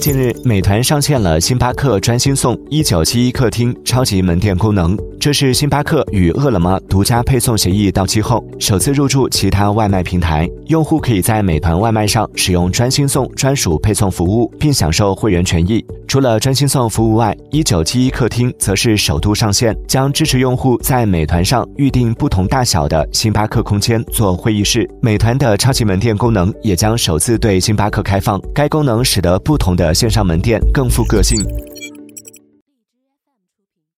近日，美团上线了星巴克专心送一九七一客厅超级门店功能。这是星巴克与饿了么独家配送协议到期后，首次入驻其他外卖平台。用户可以在美团外卖上使用专心送专属配送服务，并享受会员权益。除了专心送服务外，一九七一客厅则是首度上线，将支持用户在美团上预定不同大小的星巴克空间做会议室。美团的超级门店功能也将首次对星巴克开放，该功能使得不同的线上门店更富个性。